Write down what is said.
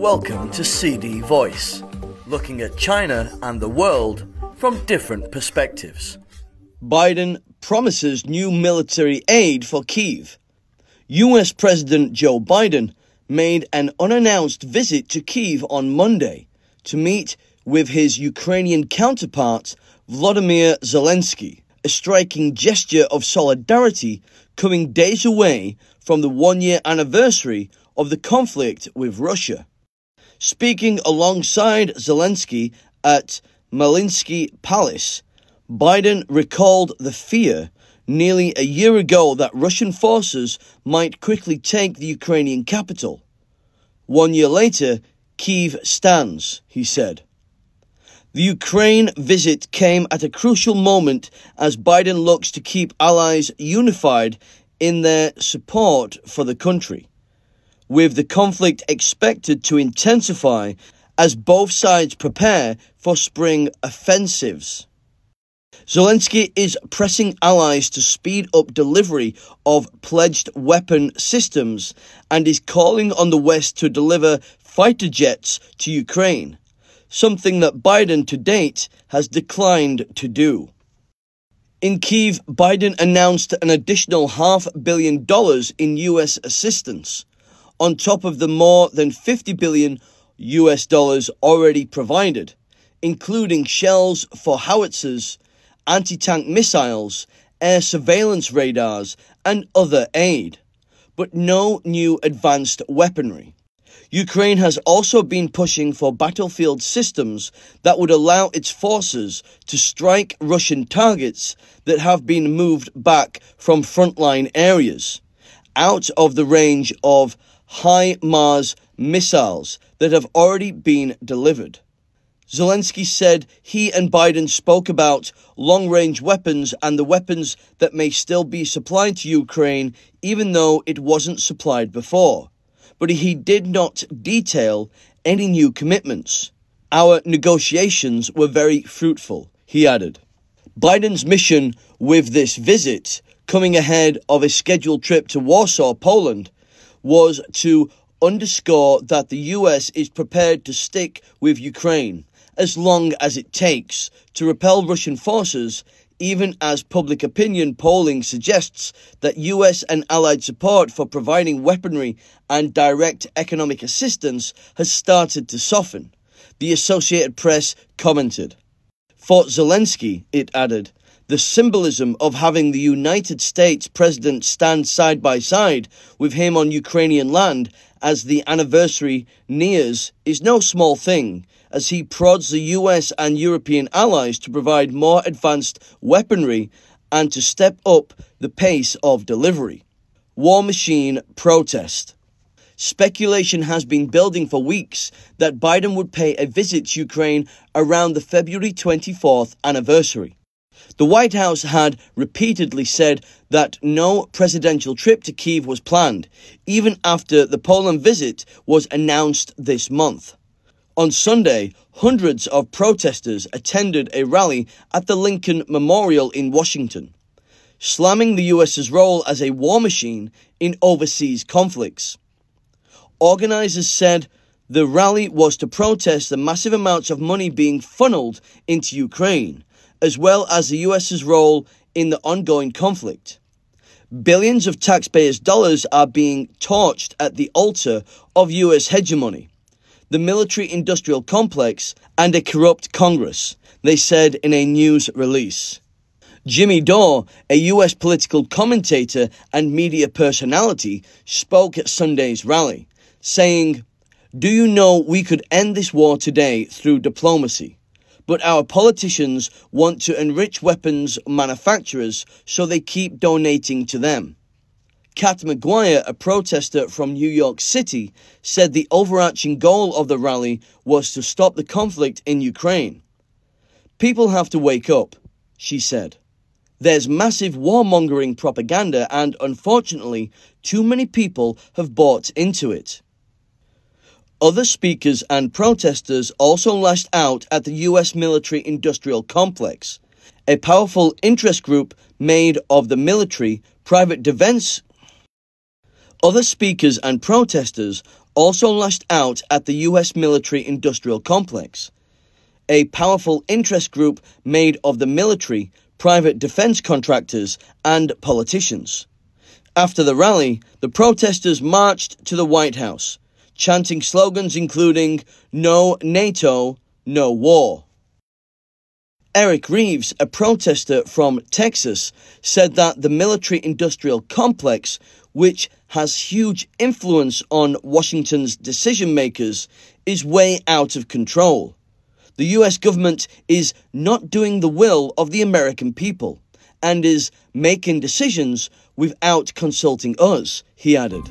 Welcome to CD Voice, looking at China and the world from different perspectives. Biden promises new military aid for Kyiv. US President Joe Biden made an unannounced visit to Kyiv on Monday to meet with his Ukrainian counterpart Vladimir Zelensky, a striking gesture of solidarity coming days away from the one year anniversary of the conflict with Russia. Speaking alongside Zelensky at Mariinsky Palace, Biden recalled the fear nearly a year ago that Russian forces might quickly take the Ukrainian capital. One year later, Kyiv stands, he said. The Ukraine visit came at a crucial moment as Biden looks to keep allies unified in their support for the country, with the conflict expected to intensify as both sides prepare for spring offensives. Zelensky is pressing allies to speed up delivery of pledged weapon systems and is calling on the West to deliver fighter jets to Ukraine, something that Biden to date has declined to do. In Kyiv, Biden announced an additional half billion dollars in US assistance, on top of the more than 50 billion US dollars already provided, including shells for howitzers anti tank missiles, air surveillance radars, and other aid, but no new advanced weaponry. Ukraine has also been pushing for battlefield systems that would allow its forces to strike Russian targets that have been moved back from frontline areas, out of the range of HIMARS missiles that have already been delivered. Zelensky said he and Biden spoke about long range weapons and the weapons that may still be supplied to Ukraine, even though it wasn't supplied before. But he did not detail any new commitments. Our negotiations were very fruitful, he added. Biden's mission with this visit, coming ahead of a scheduled trip to Warsaw, Poland, was to underscore that the US is prepared to stick with Ukraine as long as it takes to repel Russian forces, even as public opinion polling suggests that US and Allied support for providing weaponry and direct economic assistance has started to soften. The Associated Press commented. For Zelensky, it added, the symbolism of having the United States president stand side by side with him on Ukrainian land as the anniversary nears is no small thing, as he prods the US and European allies to provide more advanced weaponry and to step up the pace of delivery. War Machine protest. Speculation has been building for weeks that Biden would pay a visit to Ukraine around the February 24th anniversary. The White House had repeatedly said that no presidential trip to Kyiv was planned, even after the Poland visit was announced this month. On Sunday, hundreds of protesters attended a rally at the Lincoln Memorial in Washington, slamming the US's role as a war machine in overseas conflicts. Organizers said the rally was to protest the massive amounts of money being funneled into Ukraine, as well as the US's role in the ongoing conflict. Billions of taxpayers' dollars are being torched at the altar of US hegemony the military industrial complex, and a corrupt Congress, they said in a news release. Jimmy Dore, a US political commentator and media personality, spoke at Sunday's rally, saying, Do you know we could end this war today through diplomacy? But our politicians want to enrich weapons manufacturers, so they keep donating to them. Kat McGuire, a protester from New York City, said the overarching goal of the rally was to stop the conflict in Ukraine. People have to wake up, she said. There's massive warmongering propaganda, and unfortunately, too many people have bought into it. Other speakers and protesters also lashed out at the US military industrial complex, a powerful interest group made of the military, private defense Other speakers and protesters also lashed out at the US military industrial complex, a powerful interest group made of the military, private defense contractors, and politicians. After the rally, the protesters marched to the White House, chanting slogans including No NATO, No War. Eric Reeves, a protester from Texas, said that the military industrial complex, which has huge influence on Washington's decision makers, is way out of control. The US government is not doing the will of the American people and is making decisions without consulting us, he added.